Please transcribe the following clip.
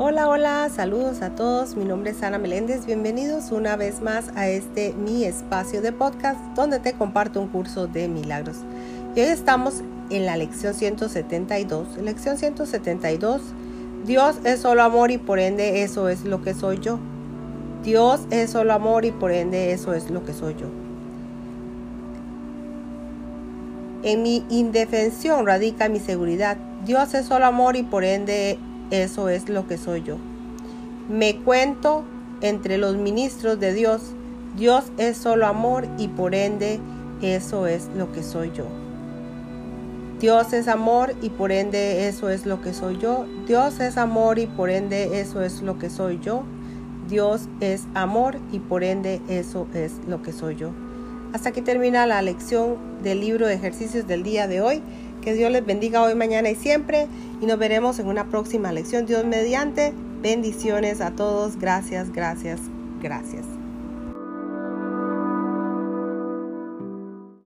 Hola, hola, saludos a todos. Mi nombre es Ana Meléndez. Bienvenidos una vez más a este mi espacio de podcast donde te comparto un curso de milagros. Y hoy estamos en la lección 172. Lección 172. Dios es solo amor y por ende eso es lo que soy yo. Dios es solo amor y por ende eso es lo que soy yo. En mi indefensión radica mi seguridad. Dios es solo amor y por ende eso es lo que soy yo. Me cuento entre los ministros de Dios. Dios es solo amor y por ende eso es lo que soy yo. Dios es amor y por ende eso es lo que soy yo. Dios es amor y por ende eso es lo que soy yo. Dios es amor y por ende eso es lo que soy yo. Hasta aquí termina la lección del libro de ejercicios del día de hoy. Que Dios les bendiga hoy, mañana y siempre. Y nos veremos en una próxima lección. Dios mediante. Bendiciones a todos. Gracias, gracias, gracias.